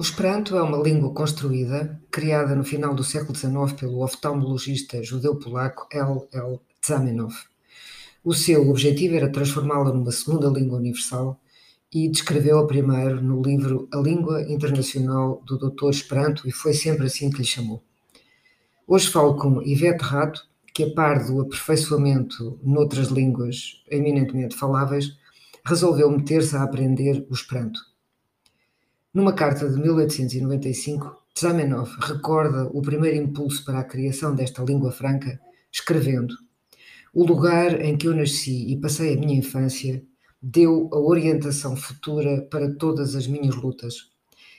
O Esperanto é uma língua construída, criada no final do século XIX pelo oftalmologista judeu-polaco L. L. Zamenhof. O seu objetivo era transformá-la numa segunda língua universal e descreveu-a primeiro no livro A Língua Internacional do Doutor Esperanto e foi sempre assim que lhe chamou. Hoje falo com Ivete Rato, que a par do aperfeiçoamento noutras línguas eminentemente faláveis, resolveu meter-se a aprender o Esperanto. Numa carta de 1895, Zamenhof recorda o primeiro impulso para a criação desta língua franca, escrevendo: O lugar em que eu nasci e passei a minha infância deu a orientação futura para todas as minhas lutas.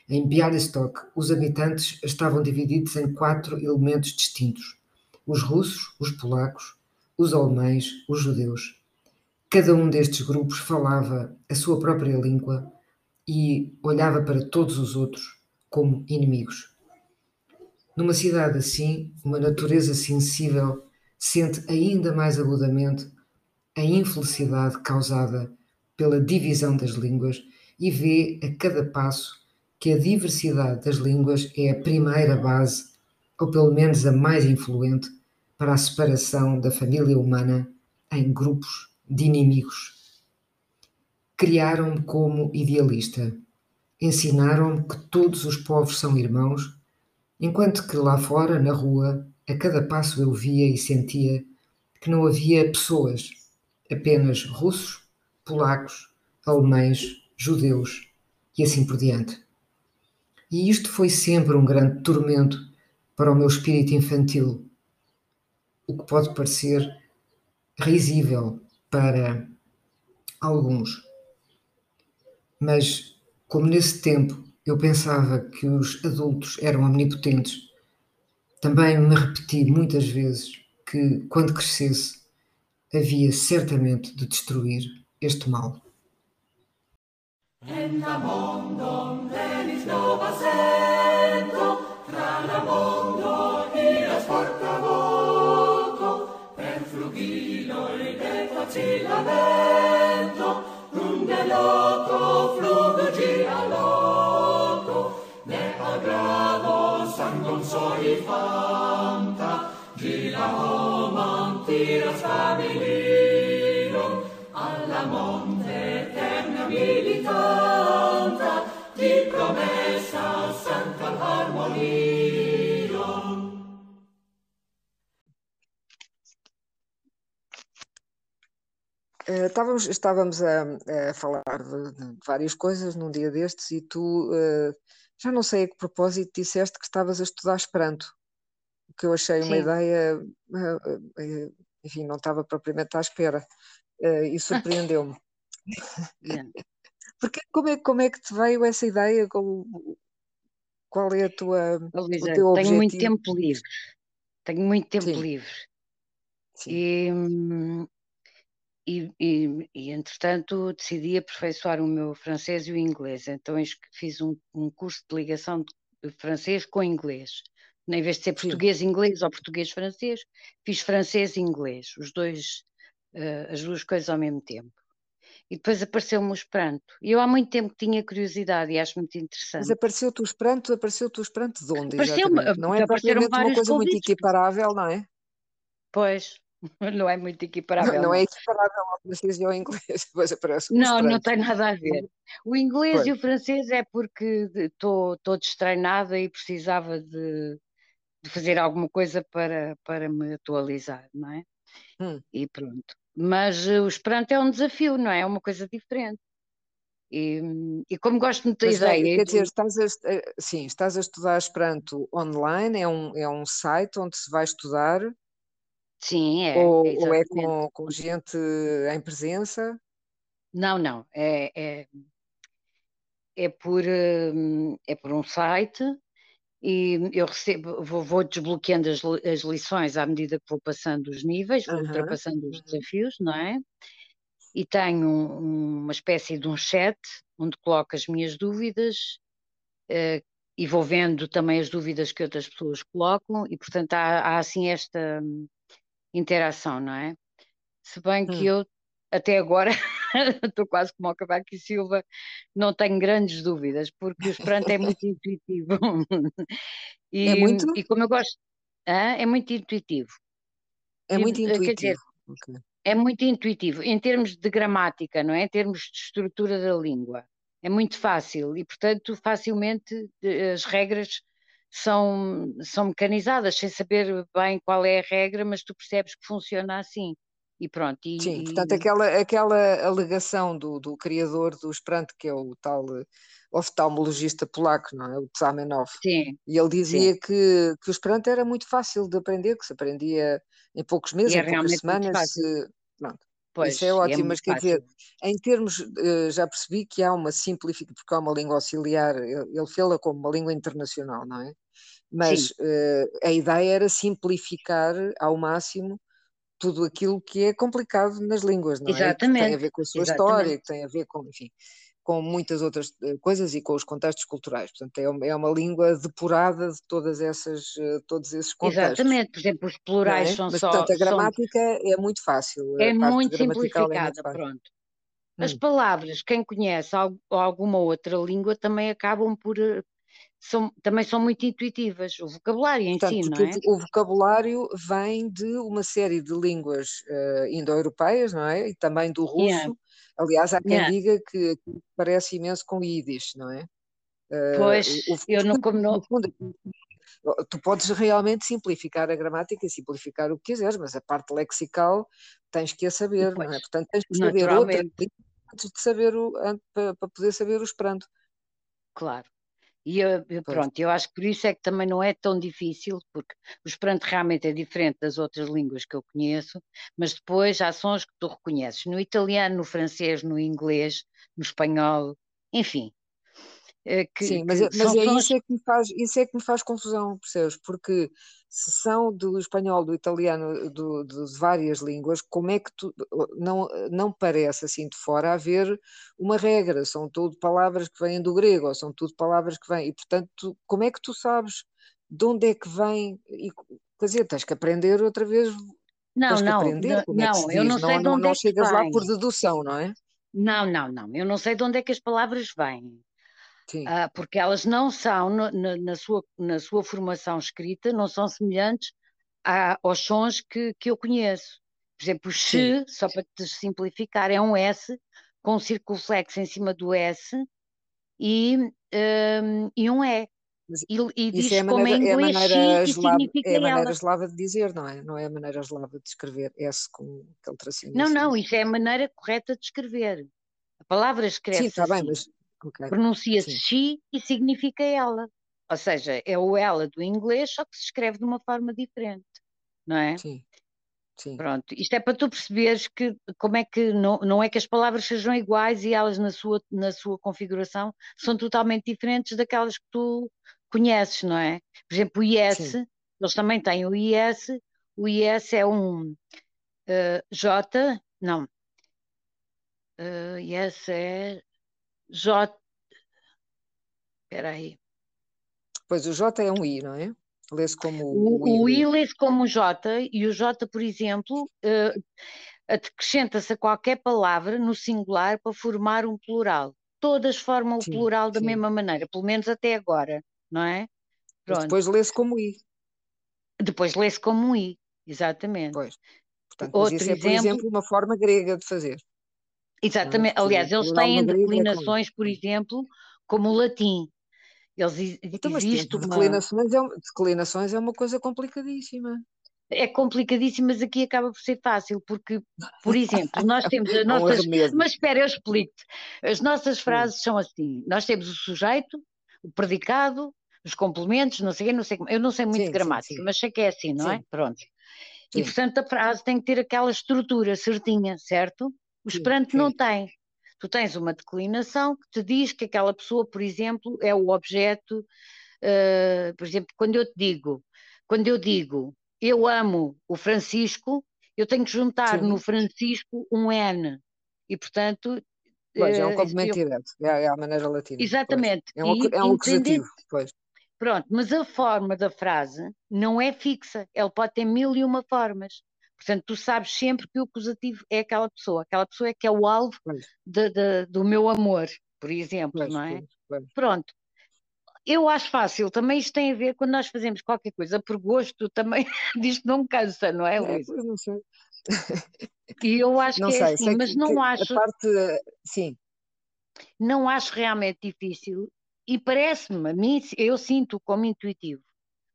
Em Bialystok, os habitantes estavam divididos em quatro elementos distintos: os russos, os polacos, os alemães, os judeus. Cada um destes grupos falava a sua própria língua e olhava para todos os outros como inimigos. Numa cidade assim, uma natureza sensível sente ainda mais agudamente a infelicidade causada pela divisão das línguas e vê a cada passo que a diversidade das línguas é a primeira base, ou pelo menos a mais influente, para a separação da família humana em grupos de inimigos Criaram-me como idealista. Ensinaram-me que todos os povos são irmãos, enquanto que lá fora, na rua, a cada passo eu via e sentia que não havia pessoas, apenas russos, polacos, alemães, judeus e assim por diante. E isto foi sempre um grande tormento para o meu espírito infantil, o que pode parecer risível para alguns. Mas, como nesse tempo eu pensava que os adultos eram omnipotentes, também me repeti muitas vezes que, quando crescesse, havia certamente de destruir este mal. loco flugi a loco ne agrado sangon soi fanta gila homam tiras familio alla monte eterna militanta di promessa santa harmonia Uh, estávamos estávamos a, a falar de, de, várias coisas num dia destes e tu, uh, já não sei a que propósito, disseste que estavas a estudar Esperanto, o que eu achei Sim. uma ideia, uh, enfim, não estava propriamente à espera e surpreendeu-me. Porque como é, como é que te veio essa ideia? Qual, qual é a tua, Luísa, tenho muito tempo livre, tenho muito tempo Sim. livre. Sim. E, hum, e, e, e, entretanto, decidi aperfeiçoar o meu francês e o inglês. Então, fiz um, um curso de ligação de francês com inglês. Em vez de ser português-inglês ou português-francês, fiz francês e inglês, os dois, uh, as duas coisas ao mesmo tempo. E depois apareceu-me o Esperanto. E eu há muito tempo tinha curiosidade e acho muito interessante. Mas apareceu-te o Esperanto, apareceu-te o Esperanto de onde? Apareceu não é propriamente uma coisa muito equiparável, não é? Pois, não é muito equiparável. Não, não é equiparável ao francês e ao inglês, aparece Não, não tem nada a ver. O inglês pois. e o francês é porque estou destreinada e precisava de, de, fazer alguma coisa para, para me atualizar, não é? Hum. E pronto. Mas o Esperanto é um desafio, não é? É uma coisa diferente. E, e, como gosto muito da Mas, ideia. Quer dizer, estás a, eh, sim, estás a estudar Esperanto online, é um, é um site onde se vai estudar Sim, é. Ou, ou é com, com gente em presença? Não, não. É, é, é, por, hum, é por um site e eu recebo, vou, vou desbloqueando as, as lições à medida que vou passando os níveis, vou ultrapassando os desafios, não é? E tenho uma espécie de um chat onde coloco as minhas dúvidas uh, e vou vendo também as dúvidas que outras pessoas colocam e portanto há, há assim esta interação, não é? Se bem que hum. eu até agora estou quase como o Cavaco e Silva, não tenho grandes dúvidas, porque o Esperanto é muito intuitivo. e, é muito? E como eu gosto, ah, é muito intuitivo. É muito intuitivo. Quer dizer, okay. É muito intuitivo, em termos de gramática, não é? Em termos de estrutura da língua. É muito fácil e, portanto, facilmente as regras são, são mecanizadas, sem saber bem qual é a regra, mas tu percebes que funciona assim. E pronto. E, Sim, portanto, aquela, aquela alegação do, do criador do Esperanto, que é o tal eh, oftalmologista polaco, não é? O Zamenhof. Sim. E ele dizia que, que o Esperanto era muito fácil de aprender, que se aprendia em poucos meses, é em poucas semanas. Se, pronto. Pois, Isso é, é ótimo, é mas quer dizer, em termos, eh, já percebi que há uma simplificação, porque há uma língua auxiliar, ele fala como uma língua internacional, não é? Mas uh, a ideia era simplificar ao máximo tudo aquilo que é complicado nas línguas, não Exatamente. é? Que tem a ver com a sua Exatamente. história, que tem a ver com, enfim, com muitas outras eh, coisas e com os contextos culturais. Portanto, é uma, é uma língua depurada de todas essas, eh, todos esses contextos. Exatamente, por exemplo, os plurais é? são Mas, só... Portanto, a gramática são... é muito fácil. É muito simplificada, é muito pronto. As hum. palavras, quem conhece alguma outra língua também acabam por, eh, são, também são muito intuitivas, o vocabulário em Portanto, si, não é? O vocabulário vem de uma série de línguas uh, indo-europeias, não é? E também do russo. Yeah. Aliás, há quem yeah. diga que parece imenso com Yiddish, não é? Uh, pois, o, o, eu não como não... Fundo, tu podes realmente simplificar a gramática e simplificar o que quiseres, mas a parte lexical tens que a saber, pois, não é? Portanto, tens que saber outra antes de saber o, para, para poder saber o esperanto. Claro. E eu, pronto, eu acho que por isso é que também não é tão difícil, porque o Esperanto realmente é diferente das outras línguas que eu conheço, mas depois há sons que tu reconheces no italiano, no francês, no inglês, no espanhol, enfim. Eh, que, Sim, mas, que é, mas é sons... isso, é que me faz, isso é que me faz confusão, percebes? Porque se são do espanhol, do italiano, do, de várias línguas, como é que tu, não, não parece assim de fora haver uma regra, são tudo palavras que vêm do grego, ou são tudo palavras que vêm, e portanto, como é que tu sabes de onde é que vem, e, quer dizer, tens que aprender outra vez, não, não, aprender, não, é se eu não sei não, de onde não, é que chegas vem. lá por dedução, não é? Não, não, não, eu não sei de onde é que as palavras vêm. Uh, porque elas não são, na, na, sua, na sua formação escrita, não são semelhantes a, aos sons que, que eu conheço. Por exemplo, o Sim. só para te simplificar, é um S com um circunflexo em cima do S e, um, e um E. E, e diz é como em inglês é maneira, eslava, é a maneira eslava de dizer, não é? Não é a maneira eslava de escrever S com aquele tracinho. Não, assim. não, isso é a maneira correta de escrever. A palavra escreve-se Sim, está assim. bem, mas Okay. Pronuncia-se she e significa ela. Ou seja, é o ela do inglês, só que se escreve de uma forma diferente, não é? Sim. Sim. Pronto, isto é para tu perceberes que como é que não, não é que as palavras sejam iguais e elas na sua, na sua configuração são totalmente diferentes daquelas que tu conheces, não é? Por exemplo, o IS, Sim. eles também têm o IS, o IS é um uh, J, não, uh, IS é J. Espera aí. Pois o J é um I, não é? Lê-se como o, o, o I. lê-se como J e o J, por exemplo, uh, acrescenta-se a qualquer palavra no singular para formar um plural. Todas formam o plural da sim. mesma maneira, pelo menos até agora, não é? Pronto. depois lê-se como I. Depois lê-se como um I, exatamente. Pois. Portanto, Outro isso é, por exemplo, exemplo, uma forma grega de fazer. Exatamente, é? aliás, eles têm declinações, por exemplo, como o latim. Eles então, existe uma... declinações, é, declinações é uma coisa complicadíssima. É complicadíssimo, mas aqui acaba por ser fácil, porque, por exemplo, nós temos as nossas. mas espera, eu explico-te. As nossas frases são assim: nós temos o sujeito, o predicado, os complementos, não sei, não sei eu não sei muito sim, gramática, sim, sim. mas sei que é assim, não é? Pronto. E portanto a frase tem que ter aquela estrutura certinha, certo? O Esperanto não tem. Tu tens uma declinação que te diz que aquela pessoa, por exemplo, é o objeto. Uh, por exemplo, quando eu te digo, quando eu digo eu amo o Francisco, eu tenho que juntar Sim. no Francisco um N. E portanto. Pois, é um eh, complemento eu... direto, é, é a maneira latina. Exatamente. Pois. É um, e, é um acusativo, pois. Pronto, mas a forma da frase não é fixa, ela pode ter mil e uma formas. Portanto, tu sabes sempre que o acusativo é aquela pessoa, aquela pessoa é que é o alvo de, de, do meu amor, por exemplo, não é? Pronto. Eu acho fácil, também isto tem a ver quando nós fazemos qualquer coisa por gosto, também disto não cansa, não é, Luís? É, não sei. E eu acho não que é sei, assim, mas que, não acho. parte, sim. Não acho realmente difícil e parece-me, a mim, eu sinto como intuitivo,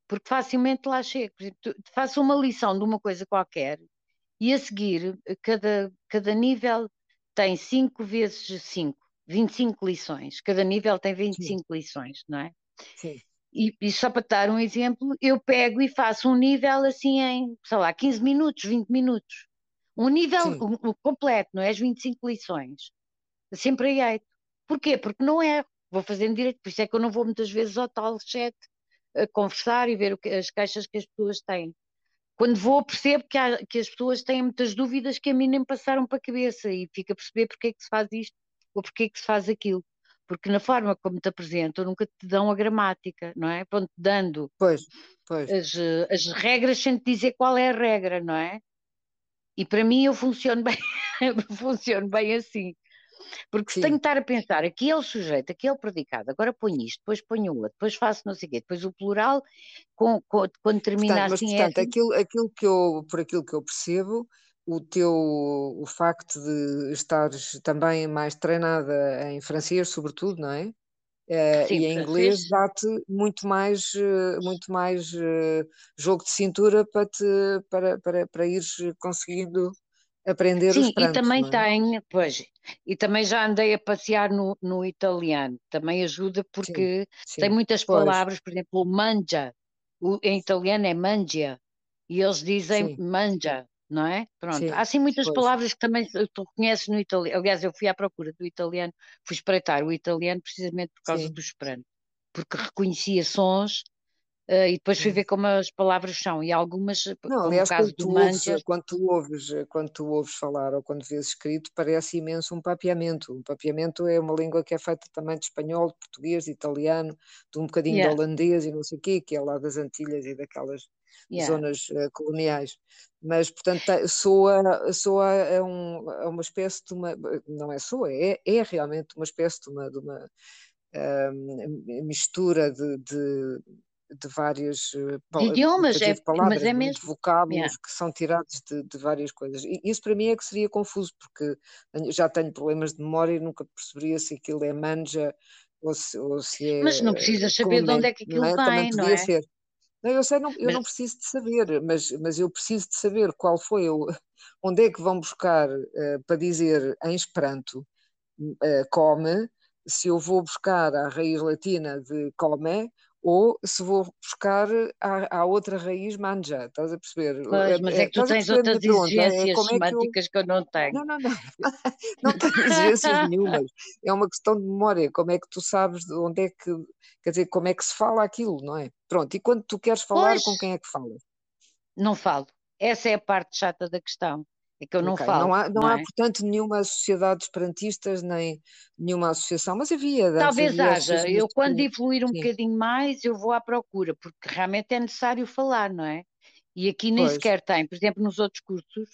porque facilmente lá chego. Faço uma lição de uma coisa qualquer e a seguir, cada, cada nível tem 5 vezes 5, 25 lições. Cada nível tem 25 Sim. lições, não é? Sim. E, e, só para dar um exemplo, eu pego e faço um nível assim em, sei lá, 15 minutos, 20 minutos. Um nível um completo, não é? As 25 lições. Sempre a 8. Porquê? Porque não é. Vou fazendo direito, por isso é que eu não vou muitas vezes ao tal chat conversar e ver o que, as queixas que as pessoas têm. Quando vou, percebo que, há, que as pessoas têm muitas dúvidas que a mim nem passaram para a cabeça e fico a perceber porque é que se faz isto ou porque é que se faz aquilo. Porque na forma como te apresentam, nunca te dão a gramática, não é? Vão-te dando pois, pois. As, as regras sem te dizer qual é a regra, não é? E para mim eu funciono bem, funciono bem assim. Porque se tenho que estar a pensar, aqui é o sujeito, aqui é o predicado, agora ponho isto, depois ponho o outro, depois faço não sei o quê, depois o plural, com, com, quando termina portanto, assim. Mas, é portanto, é aquilo, aquilo que eu, por aquilo que eu percebo, o teu o facto de estares também mais treinada em francês, sobretudo, não é? Uh, Sim, e em inglês dá-te muito mais, uh, muito mais uh, jogo de cintura para, te, para, para, para ires conseguindo aprender Sim, o Esperanto. e também é? tem, pois, e também já andei a passear no, no italiano, também ajuda porque sim, sim. tem muitas pois. palavras, por exemplo, o mangia, o, em italiano é mangia, e eles dizem sim. mangia, não é? Pronto, há assim muitas pois. palavras que também tu reconheces no italiano, aliás eu fui à procura do italiano, fui espreitar o italiano precisamente por causa do Esperanto, porque reconhecia sons Uh, e depois fui ver como as palavras são, e algumas, não, aliás, quando tu, ouves, quando, tu ouves, quando tu ouves falar ou quando vês escrito, parece imenso um papiamento. Um papiamento é uma língua que é feita também de espanhol, de português, de italiano, de um bocadinho yeah. de holandês e não sei o quê, que é lá das Antilhas e daquelas yeah. zonas uh, coloniais. Mas, portanto, soa, soa é, um, é uma espécie de uma, não é soa, é, é realmente uma espécie de uma, de uma uh, mistura de, de de várias eh, de idiomas, é, palavras, mas é mesmo. de vocábulos yeah. que são tirados de, de, várias coisas. E isso para mim é que seria confuso, porque já tenho problemas de memória e nunca perceberia se aquilo é manja ou se, ou se é. Mas não precisas saber de onde é que aquilo não é? vem, não é? Ser. Não, eu sei, não, eu mas... não preciso de saber, mas, mas eu preciso de saber qual foi, o, onde é que vão buscar uh, para dizer em Esperanto uh, come, se eu vou buscar a raiz latina de come ou se vou buscar a, a outra raiz manja, estás a perceber? Pois, é, mas é, é que tu tens outras é? exigências é, semânticas que eu... que eu... não tenho. Não, não, não, não tenho exigências nenhumas, é uma questão de memória, como é que tu sabes de onde é que, quer dizer, como é que se fala aquilo, não é? Pronto, e quando tu queres falar, pois, com quem é que falas? Não falo, essa é a parte chata da questão. É que eu não okay. falo. Não há, não, não há é? portanto, nenhuma sociedade de esperantistas, nem nenhuma associação, mas havia. Talvez haja. Eu, quando evoluir um Sim. bocadinho mais, eu vou à procura, porque realmente é necessário falar, não é? E aqui nem pois. sequer tem. Por exemplo, nos outros cursos,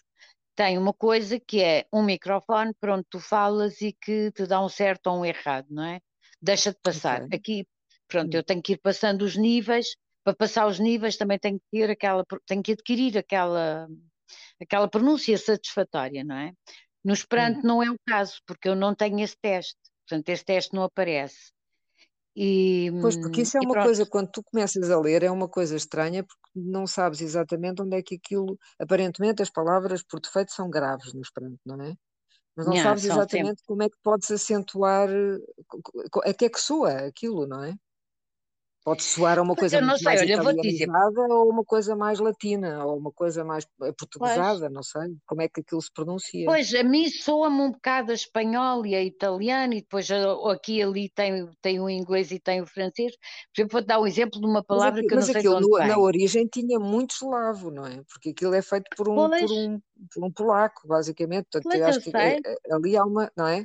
tem uma coisa que é um microfone para onde tu falas e que te dá um certo ou um errado, não é? Deixa de passar. Okay. Aqui, pronto, hum. eu tenho que ir passando os níveis. Para passar os níveis também tenho que ter aquela, tenho que adquirir aquela aquela pronúncia satisfatória, não é? No Esperanto hum. não é o caso, porque eu não tenho esse teste, portanto, esse teste não aparece. E, pois, porque isso é uma pronto. coisa, quando tu começas a ler, é uma coisa estranha, porque não sabes exatamente onde é que aquilo. Aparentemente, as palavras por defeito são graves no Esperanto, não é? Mas não sabes exatamente sempre. como é que podes acentuar, a que é que soa aquilo, não é? Pode soar uma coisa não sei, mais olha, italianizada ou uma coisa mais latina, ou uma coisa mais eh, portuguesada, pois. não sei. Como é que aquilo se pronuncia? Pois, a mim soa-me um bocado a espanhol e a italiano, e depois aqui e ali tem, tem o inglês e tem o francês. Por exemplo, vou dar um exemplo de uma palavra aqui, que eu não sei aquilo, de onde no, na origem tinha muito eslavo, não é? Porque aquilo é feito por um, por um, por um polaco, basicamente. Portanto, pois, eu acho que é, ali há uma, não é?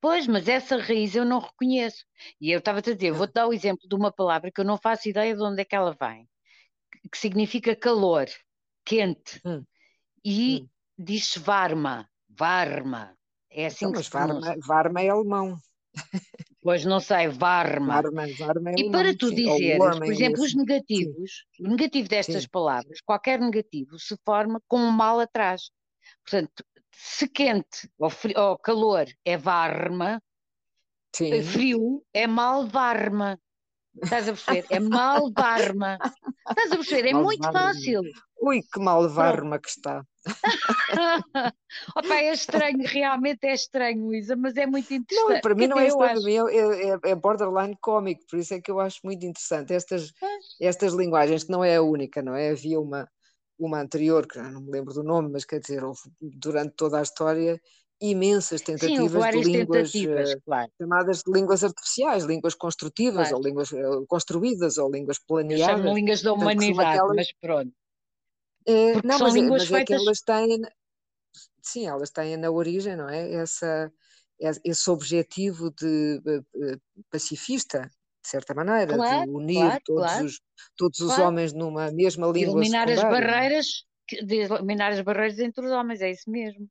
Pois, mas essa raiz eu não reconheço. E eu estava a dizer, vou-te dar o exemplo de uma palavra que eu não faço ideia de onde é que ela vem, que significa calor, quente. Hum. e hum. diz Varma, Varma. É assim então, que mas Varma, Varma é alemão. Pois não sei, Varma. Varma, Varma é e para tu dizeres, por exemplo, os negativos, sim. o negativo destas sim. palavras, qualquer negativo se forma com um mal atrás. Portanto, se quente ou, frio, ou calor é Varma, Sim. frio é malvarma. Estás a perceber? É malvarma. Estás a perceber? É muito fácil. Ui, que malvarma que está. Opa, é estranho, realmente é estranho, Luísa, mas é muito interessante. Não, para mim não é estranho, acho... é, é, é, borderline cómico, por isso é que eu acho muito interessante estas, estas linguagens, que não é a única, não é? Havia uma, uma anterior, que não me lembro do nome, mas quer dizer, houve, durante toda a história imensas tentativas Sim, de línguas tentativas, eh, claro. chamadas de línguas artificiais, línguas construtivas, claro. ou línguas uh, construídas, ou línguas planeadas. Chamam línguas da humanidade, aquelas... mas pronto. É, não, mas, é, mas feitas... é que elas têm, sim, elas têm na origem, não é? Essa, esse objetivo de pacifista, de certa maneira, claro, de unir claro, todos, claro. Os, todos os homens numa mesma língua. Eliminar as barreiras, de eliminar as barreiras entre os homens, é isso mesmo.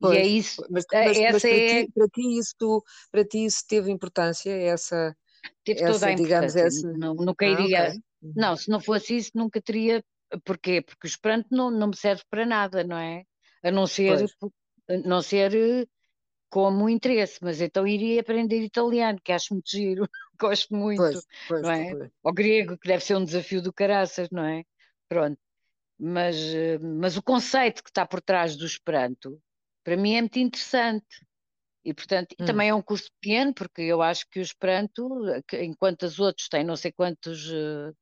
Pois, e é isso. Mas, mas, essa mas para, é... ti, para, ti isso, para ti isso teve importância, essa. Teve essa, toda a digamos, essa... Não, nunca iria. Ah, okay. Uhum. Não, se não fosse isso, nunca teria. Porquê? Porque o Esperanto não, não me serve para nada, não é? A não ser, não ser eh, como interesse, mas então iria aprender italiano, que acho muito giro, gosto muito, pois, pois, não é? Pois. Ou grego, que deve ser um desafio do caraças, não é? Pronto. Mas, eh, mas o conceito que está por trás do Esperanto, para mim é muito interessante. E, portanto, hum. também é um curso pequeno, porque eu acho que o Esperanto, enquanto os outros têm não sei quantos uh,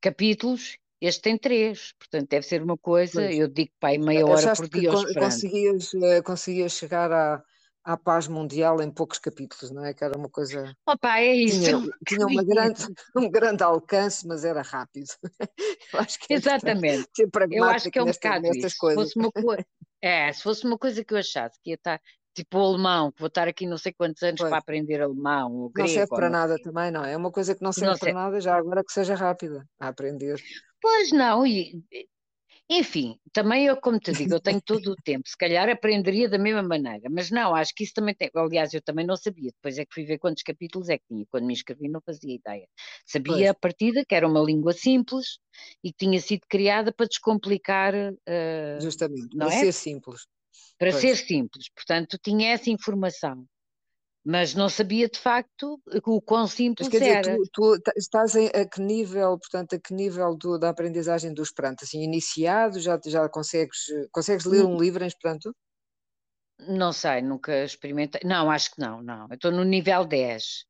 capítulos, este tem três, portanto deve ser uma coisa, pois. eu digo pai meia hora por dia. Que conseguias, eh, conseguias chegar a, à paz mundial em poucos capítulos, não é? Que era uma coisa. Opa, é isso. Tinha, tinha uma grande, um grande alcance, mas era rápido. Eu acho que é Exatamente. eu acho que é um nesta, bocado nestas isso. coisas. Se fosse uma é, se fosse uma coisa que eu achasse que ia estar tipo o alemão, que vou estar aqui não sei quantos anos pois. para aprender alemão. Ou grego, não serve para nada também, não. É uma coisa que não serve não para nada, já agora que seja rápida a aprender. Pois não, e enfim, também eu, como te digo, eu tenho todo o tempo, se calhar aprenderia da mesma maneira, mas não, acho que isso também tem. Aliás, eu também não sabia, depois é que fui ver quantos capítulos é que tinha, quando me inscrevi não fazia ideia. Sabia pois. a partida que era uma língua simples e que tinha sido criada para descomplicar. Uh, Justamente, não para é? ser simples. Para pois. ser simples, portanto, tinha essa informação mas não sabia de facto o quão simples mas, quer era. Dizer, tu, tu estás a que nível, portanto, a que nível do, da aprendizagem do Esperanto? Assim, iniciado, já, já consegues, consegues ler um livro em Esperanto? Não sei, nunca experimentei. Não, acho que não, não. Eu estou no nível 10.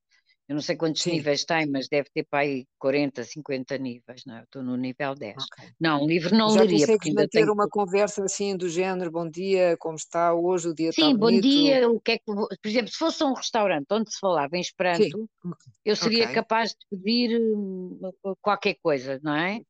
Eu não sei quantos Sim. níveis tem, mas deve ter para aí 40, 50 níveis, não é? Eu estou no nível 10. Okay. Não, livro não Já leria. Já consegues manter tenho... uma conversa assim do género, bom dia, como está hoje, o dia Sim, está bonito? bom dia, o que é que... Por exemplo, se fosse um restaurante onde se falava em Esperanto, eu seria okay. capaz de pedir hum, qualquer coisa, não é?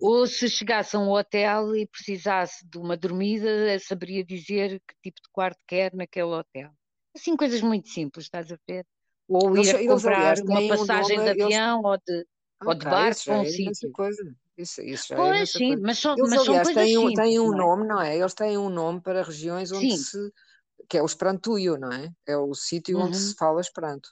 Ou se chegasse a um hotel e precisasse de uma dormida, saberia dizer que tipo de quarto quer naquele hotel. Assim, coisas muito simples, estás a ver? Ou ir a comprar uma passagem nome, de avião eles... ou de, okay, ou de barco para um é sítio. Coisa. Isso, isso já é pois, é sim, coisa. mas, são, eles, mas aliás, são têm, um, têm um nome, não é? Eles têm um nome para regiões onde sim. se. que é o Esperantuio, não é? É o sítio uhum. onde se fala Esperanto.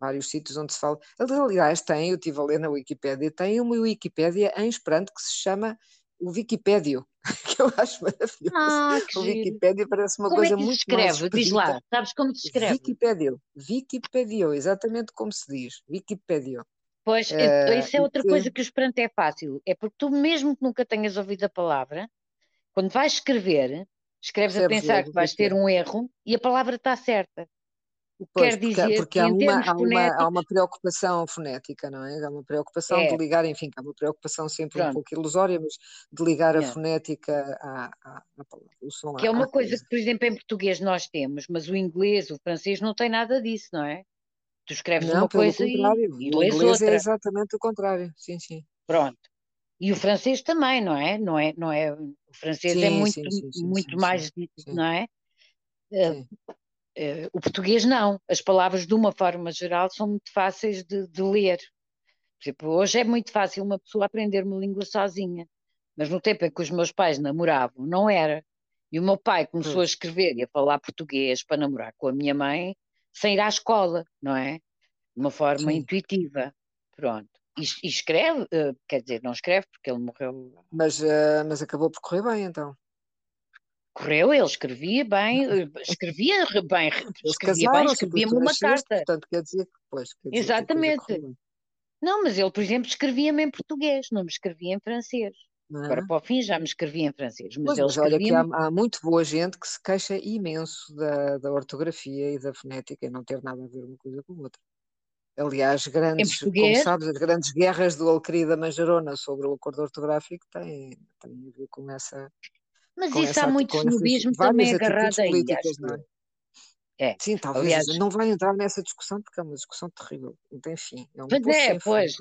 Vários sítios onde se fala. Aliás, tem, eu estive a ler na Wikipédia, tem uma Wikipédia em Esperanto que se chama o Wikipédio, que eu acho maravilhoso. Ah, o Wikipédia parece uma como coisa é que muito escreve? Diz lá, sabes como se escreve? Wikipédio, Wikipédio, exatamente como se diz, Wikipédio. Pois, uh, isso é outra coisa que o Esperanto é fácil, é porque tu mesmo que nunca tenhas ouvido a palavra, quando vais escrever, escreves a pensar que vais ter um erro e a palavra está certa. Pois, quer dizer porque, porque há, uma, há, uma, há, uma, preocupação fonética, não é? Há uma preocupação é. de ligar, enfim, há uma preocupação sempre Pronto. um pouco ilusória, mas de ligar é. a fonética à, à, à palavra, o som Que é uma coisa, coisa que, por exemplo, em português nós temos, mas o inglês, o francês não tem nada disso, não é? Tu escreves não, uma coisa e, e lês outra. O inglês é exatamente o contrário, sim, sim. Pronto. E o francês também, não é? Não é, não é o francês é sim, é muito, sim, sim, muito mais, não é? Sim. Uh, o português não. As palavras, de uma forma geral, são muito fáceis de, de ler. Por exemplo, hoje é muito fácil uma pessoa aprender uma língua sozinha. mas no tempo em que os meus pais namoravam, não era. E o meu pai começou a escrever e a falar português para namorar com a minha mãe sem ir à escola, não é? De uma forma Sim. intuitiva. Pronto. E, e escreve, uh, quer dizer, não escreve porque ele morreu. Mas, uh, mas acabou por correr bem então. Correu, ele escrevia bem, eh, escrevia bem, escrevia bem, escrevia-me uma carta. Portanto, quer dizer que, pois, quer dizer Exatamente. Não, mas ele, por exemplo, escrevia-me em português, não me escrevia em francês. É? Agora, para o fim, já me escrevia em francês. Mas, mas olha que há, há, muito boa gente que se queixa imenso da, da ortografia e da fonética e não ter nada a ver uma coisa com outra. Aliás, grandes, como sabes, as grandes guerras do Alquerida da Manjarona sobre o acordo ortográfico têm, têm a ver com essa. Mas isso há muito snobismo também agarrado aí, acho. É? É. Sim, talvez Aliás, não vai entrar nessa discussão porque é uma discussão terrível, não tem fim. É um pois é, pois,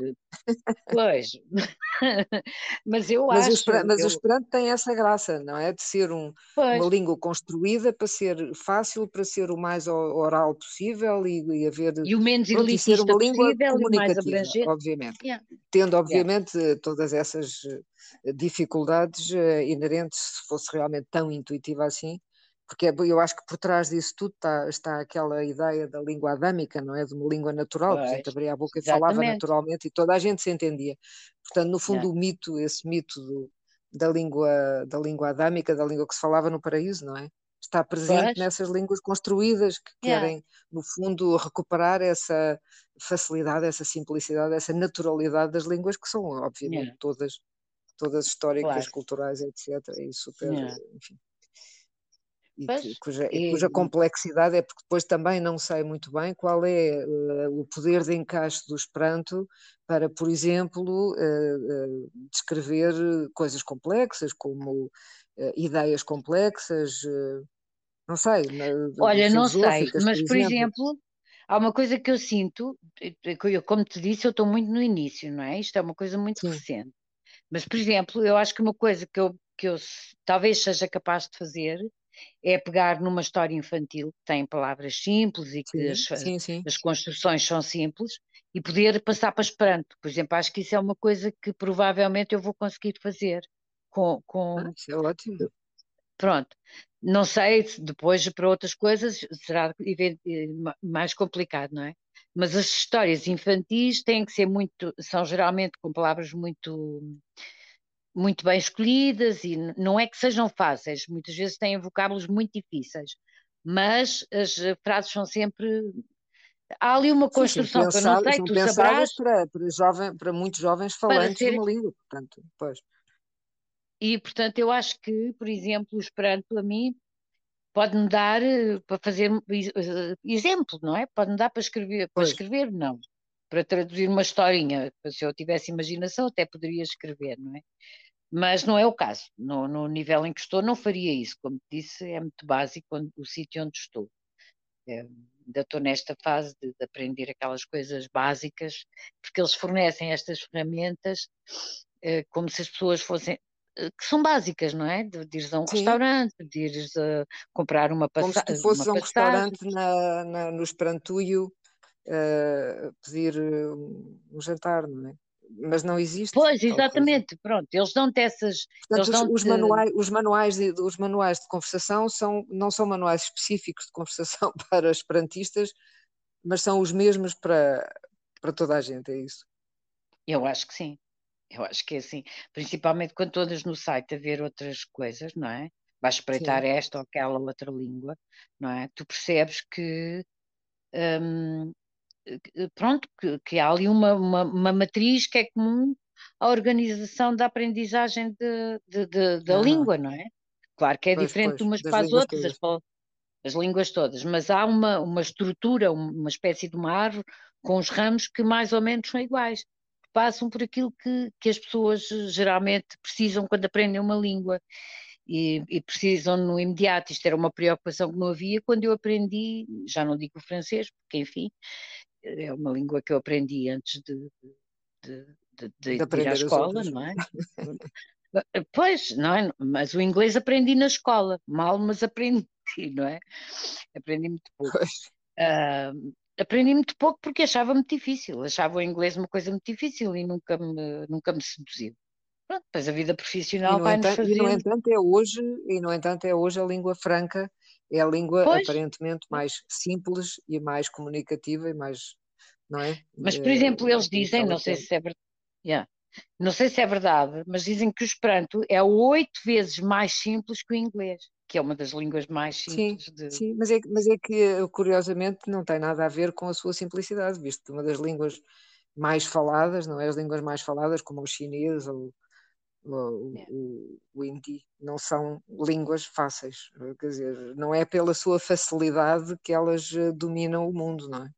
pois. mas eu mas acho. O mas eu... o Esperanto tem essa graça, não é? De ser um, uma língua construída para ser fácil, para ser o mais oral possível e, e haver. E o menos elitista ser uma língua comunicativa, obviamente. Yeah. Tendo, obviamente, yeah. todas essas eh, dificuldades uh, inerentes, se fosse realmente tão intuitiva assim porque é, eu acho que por trás disso tudo está, está aquela ideia da língua adâmica, não é? De uma língua natural, que a gente abria a boca e falava naturalmente e toda a gente se entendia. Portanto, no fundo, o mito, esse mito do, da, língua, da língua adâmica, da língua que se falava no paraíso, não é? Está presente pois. nessas línguas construídas que querem, no fundo, recuperar essa facilidade, essa simplicidade, essa naturalidade das línguas que são, obviamente, yeah. todas, todas históricas, claro. culturais, etc. E super, enfim e que, cuja, é... cuja, complexidade é porque depois também não sei muito bem qual é uh, o poder de encaixe do Esperanto para, por exemplo, uh, uh, descrever coisas complexas, como ideias complexas, não sei. Olha, não sei, mas por, por exemplo, exemplo há uma coisa que eu sinto, eu, como te disse, eu estou muito no início, não é? Isto é uma coisa muito Sim. recente. Mas, por exemplo, eu acho que uma coisa que eu, que eu talvez seja capaz de fazer é pegar numa história infantil que tem palavras simples e que sim, as, sim, sim. as, construções são simples e poder passar para Esperanto. Por exemplo, acho que isso é uma coisa que provavelmente eu vou conseguir fazer com. com... Ah, isso é ótimo. Pronto. Não sei, depois para outras coisas será mais complicado, não é? Mas as histórias infantis têm que ser muito, são geralmente com palavras muito muito bem escolhidas e não é que sejam fáceis, muitas vezes têm vocábulos muito difíceis, mas as frases são sempre. Há ali uma construção sim, sim, que eu não sei, tu sabrás. Para, para, jovem, para muitos jovens falantes ser... de uma língua, portanto, pois. E, portanto, eu acho que, por exemplo, o Esperanto a mim pode-me dar eh, para fazer eh, exemplo, não é? Pode-me dar para escrever, para escrever, não. Para traduzir uma historinha, se eu tivesse imaginação, até poderia escrever, não é? mas não é o caso. No, no, nível em que estou, não faria isso. Como disse, é muito básico o sítio onde estou. É, ainda estou nesta fase de, de, aprender aquelas coisas básicas, porque eles fornecem estas ferramentas é, como se as pessoas fossem. É, que são básicas, não é? De, de ires a um Sim. restaurante, de ires a comprar uma passagem. Como se fosse um restaurante na, na, no Esperantuio uh, pedir um jantar, não é? mas não existe. Pois, exatamente, pronto, eles dão-te essas. Portanto, os, os, manuais, os, manuais de, os manuais de conversação são, não são manuais específicos de conversação para esperantistas, mas são os mesmos para, para toda a gente, é isso? Eu acho que sim, eu acho que é assim, principalmente quando todas no site a ver outras coisas, não é? Vais espreitar sim. esta ou aquela outra língua, não é? Tu percebes que. Hum, pronto, que, que há ali uma, uma, uma, matriz que é comum à organização da aprendizagem de, de, de da ah. língua, não é? Claro que é pois, diferente pois, umas para as outras, as, as, línguas todas, mas há uma, uma estrutura, uma espécie de uma árvore com os ramos que mais ou menos são iguais, que passam por aquilo que, que as pessoas geralmente precisam quando aprendem uma língua. E, e, precisam no imediato. Isto era uma preocupação que não havia quando eu aprendi, já não digo o francês, porque enfim, é uma língua que eu aprendi antes de, de, de, de, ir à escola, não é? pois, não é? Mas o inglês aprendi na escola, mal, mas aprendi, não é? Aprendi muito pouco. Uh, aprendi muito pouco porque achava muito difícil, achava o inglês uma coisa muito difícil e nunca me, nunca me seduziu. Pronto, depois a vida profissional vai nos fazer. E no entanto é hoje, e no entanto é hoje a língua franca, é a língua pois. aparentemente mais simples e mais comunicativa e mais, não é? Mas por exemplo, eles dizem, não sei se é verdade, yeah. não sei se é verdade, mas dizem que o Esperanto é oito vezes mais simples que o inglês, que é uma das línguas mais simples sim, de... Sim, mas é, mas é que curiosamente não tem nada a ver com a sua simplicidade, visto que uma das línguas mais faladas, não é? As línguas mais faladas, como o chinês ou o, o, o hindi não são línguas fáceis, quer dizer, não é pela sua facilidade que elas eh, dominam o mundo, não é?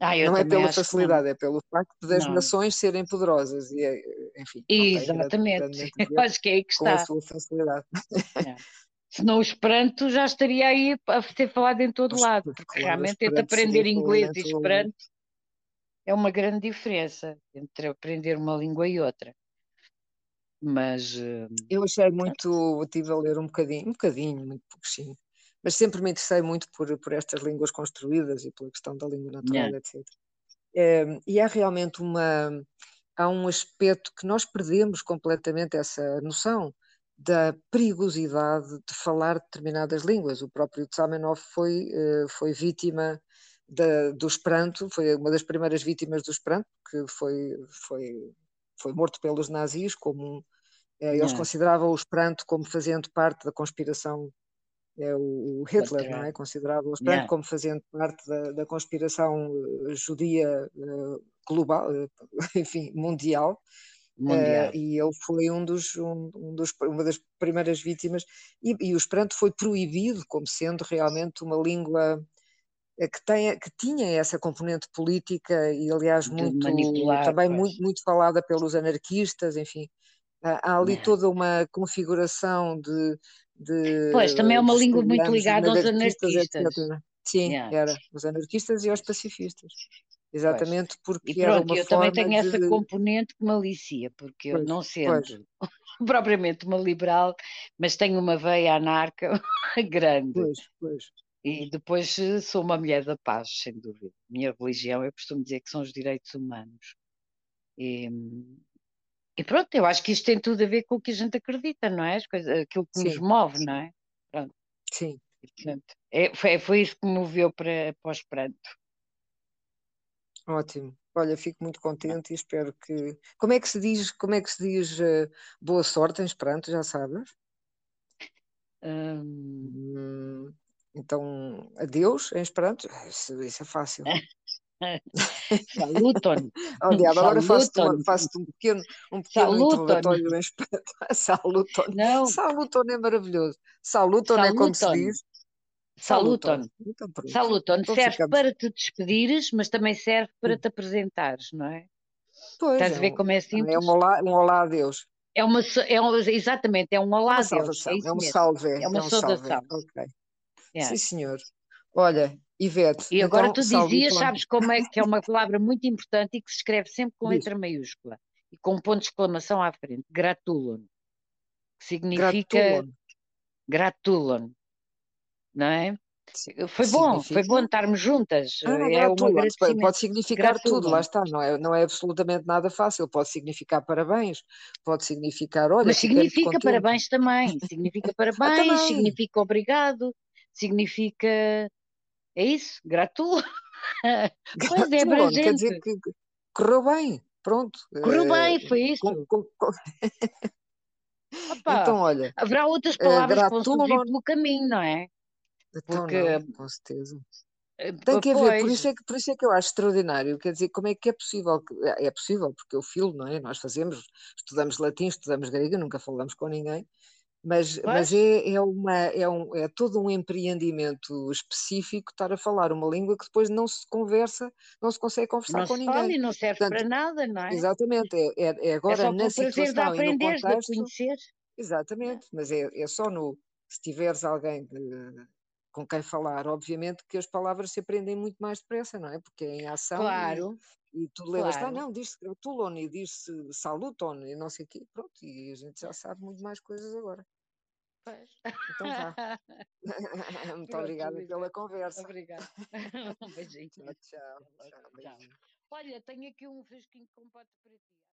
Ah, não é pela facilidade, é pelo facto das não. nações serem poderosas e, eh, enfim. Exatamente, eu acho que é aí que está. Com a sua facilidade. É. Senão o Esperanto já estaria aí a ser falado em todo lado, porque claro, realmente entre aprender inglês e Esperanto é uma grande diferença entre aprender uma língua e outra. Mas. Uh, eu achei muito. Estive a ler um bocadinho, um bocadinho, muito pouquinho, mas sempre me interessei muito por, por estas línguas construídas e pela questão da língua natural, yeah. etc. É, e há realmente uma. Há um aspecto que nós perdemos completamente essa noção da perigosidade de falar determinadas línguas. O próprio Tsamenov foi, eh, foi vítima da, do Esperanto, foi uma das primeiras vítimas do Esperanto, que foi, foi foi morto pelos nazis, como eh, eles consideravam o Esperanto como fazendo parte da conspiração, é, o, Hitler, não é? Considerava o Esperanto como fazendo parte da, da conspiração uh, judia uh, global, uh, enfim, mundial. mundial. e ele foi um dos, um, um dos, uma das primeiras vítimas, e, e o Esperanto foi proibido como sendo realmente uma língua eh, que, tem, que tinha essa componente política e, aliás, muito, também muito, muito falada pelos anarquistas, enfim. Há ali é. toda uma configuração de, de. Pois, também é uma língua muito ligada aos anarquistas. Etc. Sim, yeah. era. Os anarquistas e aos pacifistas. Exatamente pois. porque e pronto, eu também tenho de... essa componente que me alicia, porque pois, eu não sendo propriamente uma liberal, mas tenho uma veia anarca grande. Pois, pois. E depois eh, sou uma mulher da paz, sem dúvida. Minha religião, eu costumo dizer que são os direitos humanos. E, e pronto, eu acho que isto tem tudo a ver com o que a gente acredita, não é? As coisas, aquilo que Sim. nos move, não é? Pronto. Sim. Portanto, é, foi, foi isso que me moveu para, para o Esperanto. Ótimo. Olha, fico muito contente e espero que. Como é que se diz, como é que se diz uh, boa sorte em Esperanto, já sabes? Hum... Então, adeus em Esperanto, isso, isso é fácil. Saluton. Oh, diabo, agora faço-te faço um pequeno, um pequeno interrogatório em Esperanto. Saluton. Não. Saluton é maravilhoso. Saluton, Saluton. é como se diz. Saluton. Então, Saluton então, serve ficamos... para te despedires, mas também serve para te apresentares, não é? Pois, Estás é a ver como é simples? É um olá, um olá a Deus. É uma, é um, exatamente, é um olá é a Deus. É, é um salve. É uma é um saudação. Ok. Yeah. Sim, senhor. Olha, Ivete. E agora então, tu dizias, sabes como é que é uma palavra muito importante e que se escreve sempre com letra maiúscula e com um ponto de exclamação à frente. Gratulon. Que significa. Gratulon. Gratulon. Não é? Foi bom, significa... foi bom estarmos juntas. Ah, é uma pode significar tudo, lá está, não é, não é absolutamente nada fácil. Pode significar parabéns, pode significar olha. Mas significa parabéns também, significa parabéns, ah, também. significa obrigado, significa. É isso? Gratulo. pois é, para quer dizer que correu bem, pronto. Correu bem, eh, foi isso. Com, com, com... Opa, então, olha. Haverá outras eh, palavras que vão surgir pelo caminho, não é? Então, Porque. Não, com certeza. Eh, Tem que haver, por isso, é que, por isso é que eu acho extraordinário, quer dizer, como é que é possível, é possível, porque eu filo, não é? Nós fazemos, estudamos latim, estudamos grego, nunca falamos com ninguém, mas, mas é, é, uma, é, um, é todo um empreendimento específico estar a falar uma língua que depois não se conversa, não se consegue conversar não com ninguém. Fala e não serve Portanto, para nada, não é? Exatamente, é, é, é, é agora é só na situação de aprender, e no contexto. De conhecer. Exatamente, mas é, é só no se tiveres alguém com quem falar, obviamente que as palavras se aprendem muito mais depressa, não é? Porque é em ação. Claro. E, tu claro. ah, não, diz-se Tulon e diz-se Saluton e não sei o quê, pronto, e a gente já sabe muito mais coisas agora. Pois. Então vá. muito pronto, obrigada pela conversa. Obrigada. um beijinho. Tchau, tchau. tchau, tchau. Olha, tenho aqui um fresquinho com pote para ti.